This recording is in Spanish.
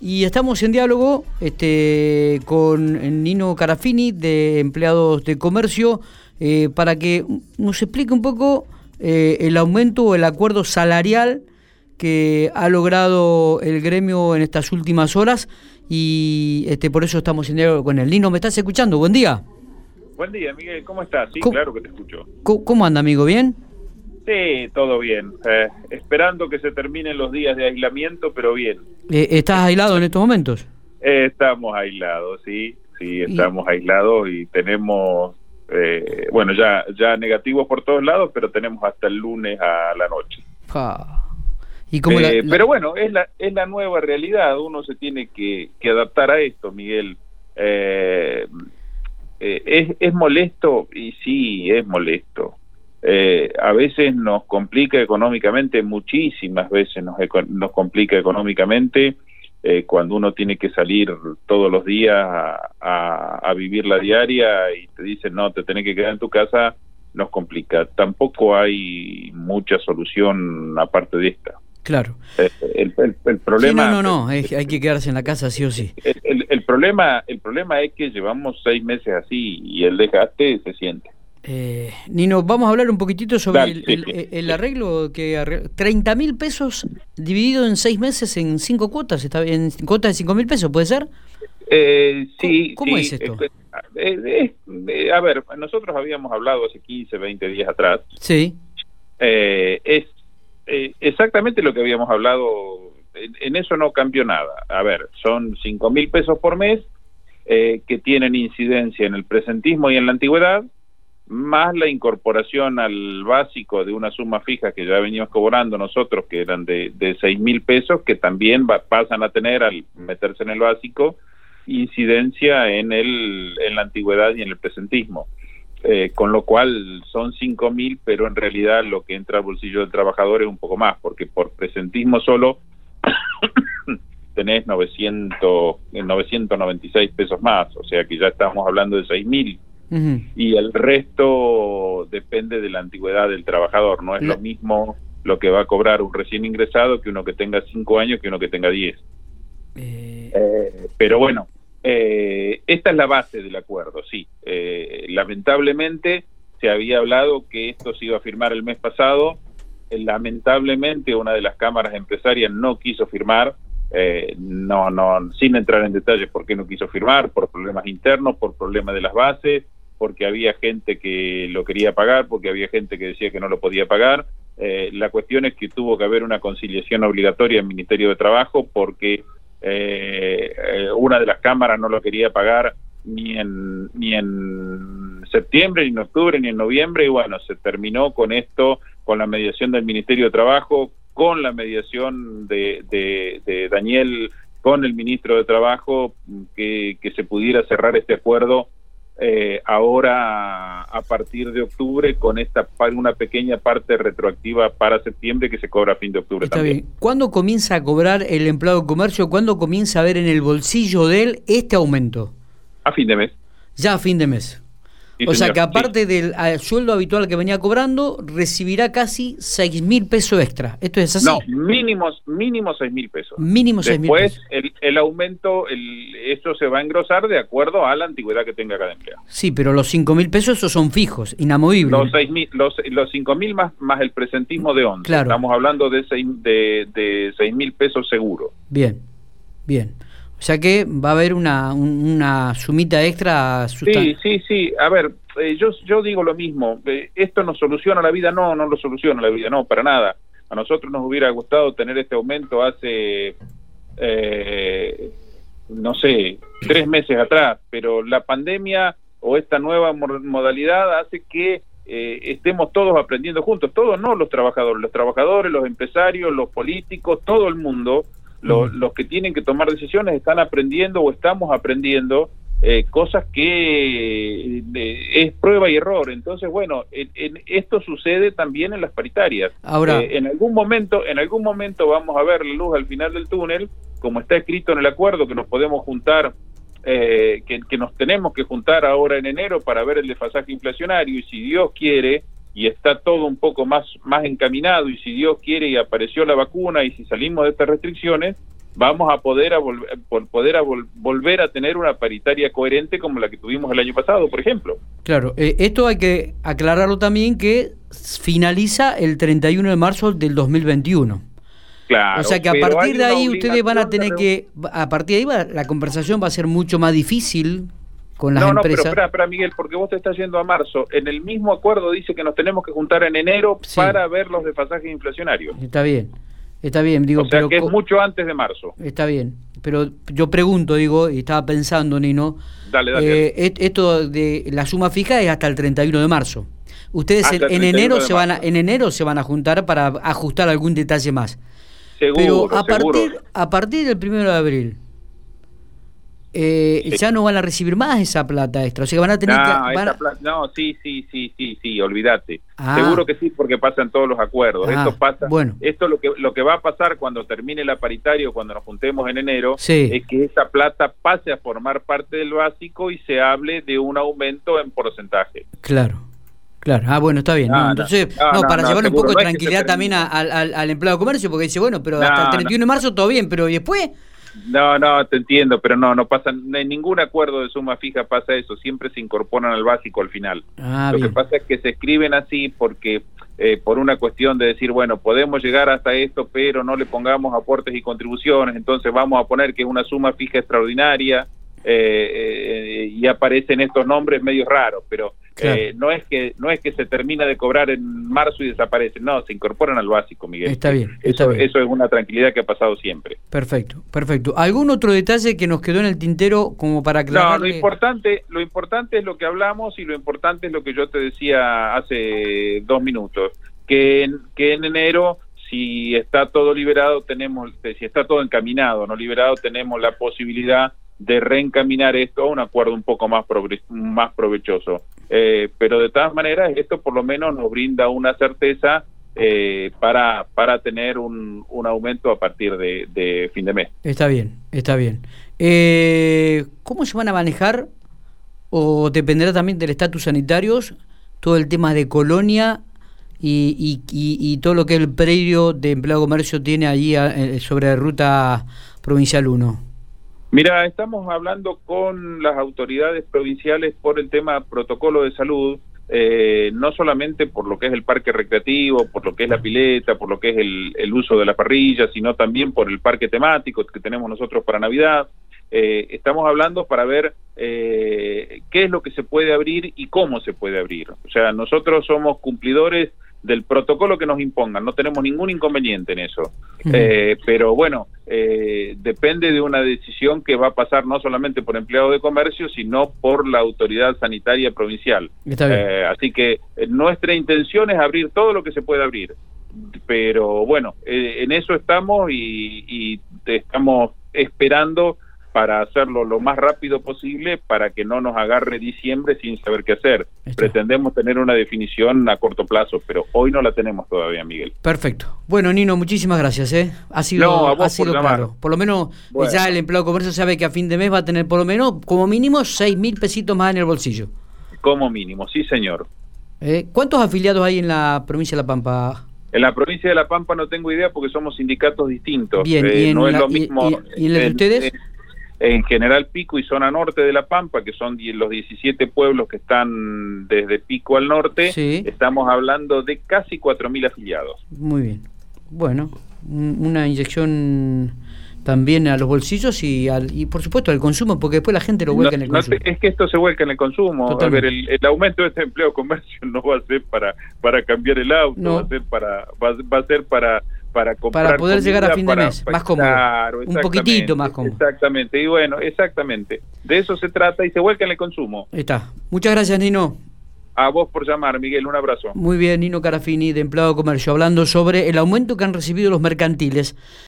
Y estamos en diálogo este, con Nino Carafini, de Empleados de Comercio, eh, para que nos explique un poco eh, el aumento o el acuerdo salarial que ha logrado el gremio en estas últimas horas y este, por eso estamos en diálogo con él. Nino, ¿me estás escuchando? Buen día. Buen día, Miguel. ¿Cómo estás? Sí, claro que te escucho. ¿Cómo, anda, amigo? ¿Bien? Sí, todo bien. Eh, esperando que se terminen los días de aislamiento, pero bien. Eh, ¿Estás aislado en estos momentos? Eh, estamos aislados, sí. Sí, estamos aislados y tenemos, bueno, ya ya negativos por todos lados, pero tenemos hasta el lunes a la noche. ¿Y cómo Pero bueno, es la, es la nueva realidad. Uno se tiene que, que adaptar a esto, Miguel. es, es molesto y sí, es molesto eh, a veces nos complica económicamente, muchísimas veces nos, nos complica económicamente eh, cuando uno tiene que salir todos los días a, vivir la diaria y te dicen no, te tenés que quedar en tu casa, nos complica. Tampoco hay mucha solución aparte de esta. Claro. Eh, el, el, problema. no, no, no, hay que quedarse en la casa sí o sí. El, el, problema, el problema es que llevamos seis meses así y el desgaste se siente. Eh, Nino, vamos a hablar un poquitito sobre el, arreglo que 30 mil pesos dividido en seis meses en cinco cuotas, está en cuotas de 5 mil pesos, ¿puede ser? Eh, sí. ¿Cómo, es esto? Eh, a ver, nosotros habíamos hablado hace 15, 20 días atrás. Sí. es exactamente lo que habíamos hablado, en, eso no cambió nada. A ver, son 5 mil pesos por mes que tienen incidencia en el presentismo y en la antigüedad más la incorporación al básico de una suma fija que ya veníamos cobrando nosotros, que eran de, de seis mil pesos, que también pasan a tener al meterse en el básico incidencia en, el, en la antigüedad y en el presentismo. Eh, con lo cual son cinco mil, pero en realidad lo que entra al bolsillo del trabajador es un poco más, porque por presentismo solo tenés 900, 996 pesos más, o sea que ya estamos hablando de seis mil y el resto depende de la antigüedad del trabajador. No es lo mismo lo que va a cobrar un recién ingresado que uno que tenga cinco años que uno que tenga diez. Eh. Eh, pero bueno, eh, esta es la base del acuerdo, sí. lamentablemente se había hablado que esto se iba a firmar el mes pasado. lamentablemente una de las cámaras empresarias no quiso firmar. no, no, sin entrar en detalles por qué no quiso firmar, por problemas internos, por problemas de las bases, porque había gente que lo quería pagar, porque había gente que decía que no lo podía pagar. Eh, la cuestión es que tuvo que haber una conciliación obligatoria en el Ministerio de Trabajo porque eh, eh, una de las cámaras no lo quería pagar ni en, ni en septiembre, ni en octubre, ni en noviembre, y bueno, se terminó con esto, con la mediación del Ministerio de Trabajo, con la mediación de, de, Daniel, con el ministro de Trabajo, que, que se pudiera cerrar este acuerdo eh, ahora a partir de octubre con esta una pequeña parte retroactiva para septiembre que se cobra a fin de octubre Está Bien. ¿Cuándo comienza a cobrar el empleado de comercio? ¿Cuándo comienza a ver en el bolsillo de él este aumento? A fin de mes. Ya a fin de mes o sea que aparte del sueldo habitual que venía cobrando, recibirá casi 6 mil pesos extra. ¿Esto es así? No, mínimos, mínimo 6 mil pesos. Mínimo 6 mil pesos. Después el, aumento, el, eso se va a engrosar de acuerdo a la antigüedad que tenga cada empleado. Sí, pero los 5 mil pesos esos son fijos, inamovibles. Los, 6 mil, los, los 5 mil más, más el presentismo de 11. Claro. Estamos hablando de 6 de, de mil pesos seguro. Bien, bien. O sea que va a haber una, una sumita extra. Sí, sí, sí. A ver, eh, yo, yo digo lo mismo. Eh, ¿Esto nos soluciona la vida? No, no lo soluciona la vida, no, para nada. A nosotros nos hubiera gustado tener este aumento hace, eh, no sé, tres meses atrás, pero la pandemia o esta nueva modalidad hace que estemos todos aprendiendo juntos, todos no los trabajadores, los trabajadores, los empresarios, los políticos, todo el mundo los, que tienen que tomar decisiones están aprendiendo o estamos aprendiendo eh, cosas que eh, es prueba y error. Entonces, bueno, esto sucede también en las paritarias. Ahora, eh, en algún momento, en algún momento vamos a ver la luz al final del túnel, como está escrito en el acuerdo que nos podemos juntar, que, que nos tenemos que juntar ahora en enero para ver el desfasaje inflacionario y si Dios quiere y está todo un poco más, más encaminado y si Dios quiere y apareció la vacuna y si salimos de estas restricciones, vamos a poder a volver, poder a volver a tener una paritaria coherente como la que tuvimos el año pasado, por ejemplo. Claro, eh, esto hay que aclararlo también que finaliza el 31 de marzo del 2021. Claro, o sea que a partir de ahí ustedes van a tener que, a partir de ahí la conversación va a ser mucho más difícil con las empresas. No, pero espera, Miguel, porque vos te estás yendo a marzo. En el mismo acuerdo dice que nos tenemos que juntar en enero para ver los desfasajes inflacionarios. Está bien. Está bien, digo, o sea que es mucho antes de marzo. Está bien, pero yo pregunto, digo, y estaba pensando, Nino, dale, dale. Eh, esto de la suma fija es hasta el 31 de marzo. Ustedes en, enero se van a, en enero se van a juntar para ajustar algún detalle más. Seguro, pero a partir a partir del primero de abril eh, ya no van a recibir más esa plata extra, o sea que van a tener que... no, sí, sí, sí, sí, sí, olvídate. Ah. Seguro que sí, porque pasan todos los acuerdos. esto ah, pasa, bueno. esto lo que lo que va a pasar cuando termine la paritaria o cuando nos juntemos en enero es que esa plata pase a formar parte del básico y se hable de un aumento en porcentaje. Claro. Claro, ah, bueno, está bien. Entonces, no, para llevarle un poco de tranquilidad también al, al, empleado de comercio, porque dice, bueno, pero hasta el 31 de marzo todo bien, pero ¿y después? No, no, te entiendo, pero no, no pasa, en ningún acuerdo de suma fija pasa eso, siempre se incorporan al básico al final. Ah, Lo que pasa es que se escriben así porque eh, por una cuestión de decir, bueno, podemos llegar hasta esto, pero no le pongamos aportes y contribuciones, entonces vamos a poner que es una suma fija extraordinaria eh, eh, y aparecen estos nombres medio raros, pero eh, no es que no es que se termina de cobrar en marzo y desaparece, no, se incorporan al básico, Miguel. Está bien, eso, bien. Eso es una tranquilidad que ha pasado siempre. Perfecto, perfecto. ¿Algún otro detalle que nos quedó en el tintero como para aclarar? No, lo importante, lo importante es lo que hablamos y lo importante es lo que yo te decía hace dos minutos, que en, que en enero si está todo liberado tenemos, si está todo encaminado, no liberado tenemos la posibilidad de reencaminar esto a un acuerdo un poco más, más provechoso. Eh, pero de todas maneras, esto por lo menos nos brinda una certeza eh, para, para tener un, un aumento a partir de, fin de mes. Está bien, está bien. Eh, ¿Cómo se van a manejar o dependerá también del estatus sanitarios todo el tema de colonia y, y, todo lo que el predio de empleo comercio tiene allí sobre la ruta provincial 1? Mira, estamos hablando con las autoridades provinciales por el tema protocolo de salud, eh, no solamente por lo que es el parque recreativo, por lo que es la pileta, por lo que es el, uso de la parrilla, sino también por el parque temático que tenemos nosotros para Navidad. Eh, estamos hablando para ver eh, qué es lo que se puede abrir y cómo se puede abrir. O sea, nosotros somos cumplidores del protocolo que nos impongan, no tenemos ningún inconveniente en eso. Eh, pero bueno, eh, depende de una decisión que va a pasar no solamente por empleado de comercio, sino por la autoridad sanitaria provincial. Eh, así que nuestra intención es abrir todo lo que se puede abrir. Pero bueno, en eso estamos y, y estamos esperando para hacerlo lo más rápido posible para que no nos agarre diciembre sin saber qué hacer. Pretendemos tener una definición a corto plazo, pero hoy no la tenemos todavía, Miguel. Perfecto. Bueno, Nino, muchísimas gracias. ¿eh? Ha sido, ha sido claro. Por lo menos ya el empleado de comercio sabe que a fin de mes va a tener por lo menos, como mínimo, seis mil pesitos más en el bolsillo. Como mínimo, sí, señor. ¿Eh? ¿Cuántos afiliados hay en la provincia de La Pampa? En la provincia de La Pampa no tengo idea porque somos sindicatos distintos. Bien, eh, no es lo mismo. ¿Y, en de ustedes? en General Pico y zona norte de La Pampa, que son los 17 pueblos que están desde Pico al norte, estamos hablando de casi 4.000 afiliados. Muy bien. Bueno, una inyección también a los bolsillos y, al, y por supuesto al consumo, porque después la gente lo vuelca en el consumo. es que esto se vuelca en el consumo. A ver, el, aumento de este empleo comercio no va a ser para, para cambiar el auto, va a ser para, va a ser para para Para poder llegar a fin de mes, más cómodo. un poquitito más cómodo. Exactamente, y bueno, exactamente. De eso se trata y se vuelca en el consumo. Está. Muchas gracias, Nino. A vos por llamar, Miguel, un abrazo. Muy bien, Nino Carafini, de Empleado Comercio, hablando sobre el aumento que han recibido los mercantiles